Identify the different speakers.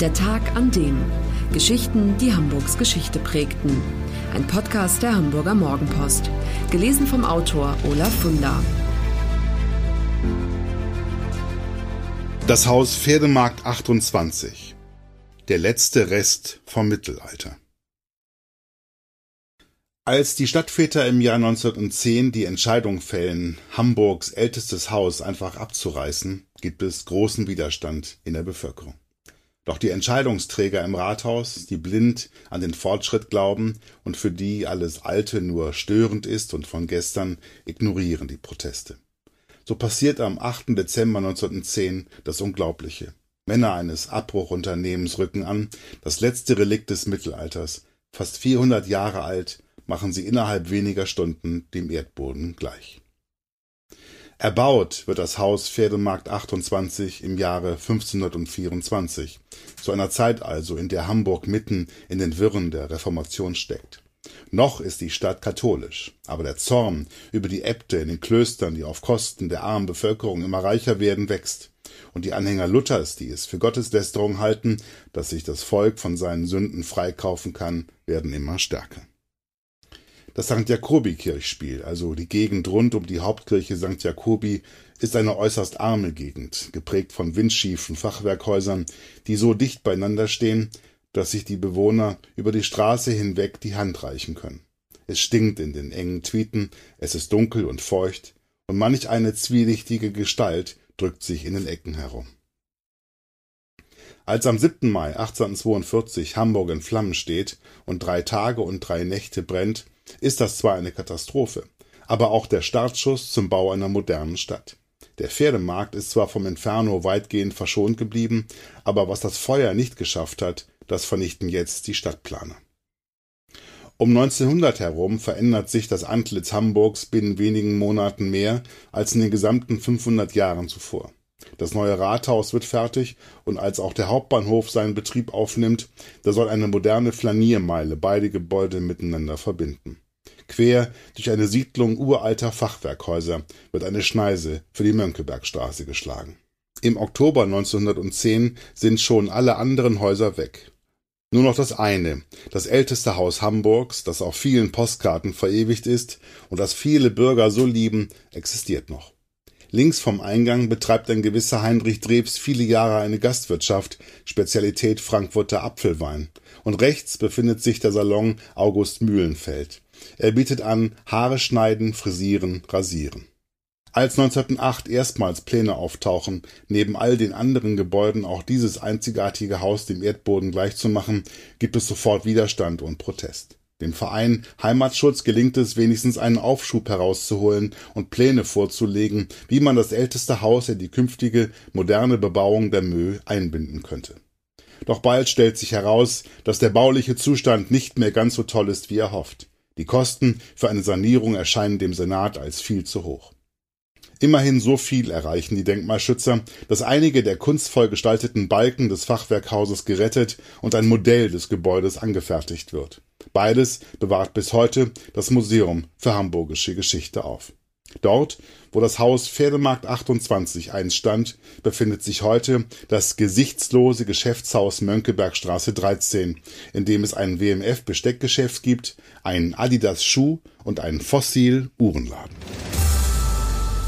Speaker 1: Der Tag an dem. Geschichten, die Hamburgs Geschichte prägten. Ein Podcast der Hamburger Morgenpost. Gelesen vom Autor Olaf Funder.
Speaker 2: Das Haus Pferdemarkt 28. Der letzte Rest vom Mittelalter. Als die Stadtväter im Jahr 1910 die Entscheidung fällen, Hamburgs ältestes Haus einfach abzureißen, gibt es großen Widerstand in der Bevölkerung. Doch die Entscheidungsträger im Rathaus, die blind an den Fortschritt glauben und für die alles Alte nur störend ist und von gestern, ignorieren die Proteste. So passiert am 8. Dezember 1910 das Unglaubliche. Männer eines Abbruchunternehmens rücken an, das letzte Relikt des Mittelalters, fast 400 Jahre alt, machen sie innerhalb weniger Stunden dem Erdboden gleich. Erbaut wird das Haus Pferdemarkt 28 im Jahre 1524, zu einer Zeit also, in der Hamburg mitten in den Wirren der Reformation steckt. Noch ist die Stadt katholisch, aber der Zorn über die Äbte in den Klöstern, die auf Kosten der armen Bevölkerung immer reicher werden, wächst. Und die Anhänger Luthers, die es für Gotteslästerung halten, dass sich das Volk von seinen Sünden freikaufen kann, werden immer stärker. Das St. Jakobi-Kirchspiel, also die Gegend rund um die Hauptkirche St. Jakobi, ist eine äußerst arme Gegend, geprägt von windschiefen Fachwerkhäusern, die so dicht beieinander stehen, dass sich die Bewohner über die Straße hinweg die Hand reichen können. Es stinkt in den engen Tweeten, es ist dunkel und feucht, und manch eine zwielichtige Gestalt drückt sich in den Ecken herum. Als am 7. Mai 1842 Hamburg in Flammen steht und drei Tage und drei Nächte brennt, ist das zwar eine Katastrophe, aber auch der Startschuss zum Bau einer modernen Stadt. Der Pferdemarkt ist zwar vom Inferno weitgehend verschont geblieben, aber was das Feuer nicht geschafft hat, das vernichten jetzt die Stadtplaner. Um 1900 herum verändert sich das Antlitz Hamburgs binnen wenigen Monaten mehr als in den gesamten 500 Jahren zuvor. Das neue Rathaus wird fertig und als auch der Hauptbahnhof seinen Betrieb aufnimmt, da soll eine moderne Flaniermeile beide Gebäude miteinander verbinden. Quer durch eine Siedlung uralter Fachwerkhäuser wird eine Schneise für die Mönckebergstraße geschlagen. Im Oktober 1910 sind schon alle anderen Häuser weg. Nur noch das eine, das älteste Haus Hamburgs, das auf vielen Postkarten verewigt ist und das viele Bürger so lieben, existiert noch. Links vom Eingang betreibt ein gewisser Heinrich Drebs viele Jahre eine Gastwirtschaft, Spezialität Frankfurter Apfelwein. Und rechts befindet sich der Salon August Mühlenfeld. Er bietet an Haare schneiden, frisieren, rasieren. Als 1908 erstmals Pläne auftauchen, neben all den anderen Gebäuden auch dieses einzigartige Haus dem Erdboden gleichzumachen, gibt es sofort Widerstand und Protest. Dem Verein Heimatschutz gelingt es wenigstens einen Aufschub herauszuholen und Pläne vorzulegen, wie man das älteste Haus in die künftige moderne Bebauung der Mö einbinden könnte. Doch bald stellt sich heraus, dass der bauliche Zustand nicht mehr ganz so toll ist wie erhofft. Die Kosten für eine Sanierung erscheinen dem Senat als viel zu hoch. Immerhin so viel erreichen die Denkmalschützer, dass einige der kunstvoll gestalteten Balken des Fachwerkhauses gerettet und ein Modell des Gebäudes angefertigt wird. Beides bewahrt bis heute das Museum für Hamburgische Geschichte auf. Dort, wo das Haus Pferdemarkt 28 einst stand, befindet sich heute das gesichtslose Geschäftshaus Mönckebergstraße 13, in dem es ein WMF Besteckgeschäft gibt, einen Adidas Schuh und einen Fossil Uhrenladen.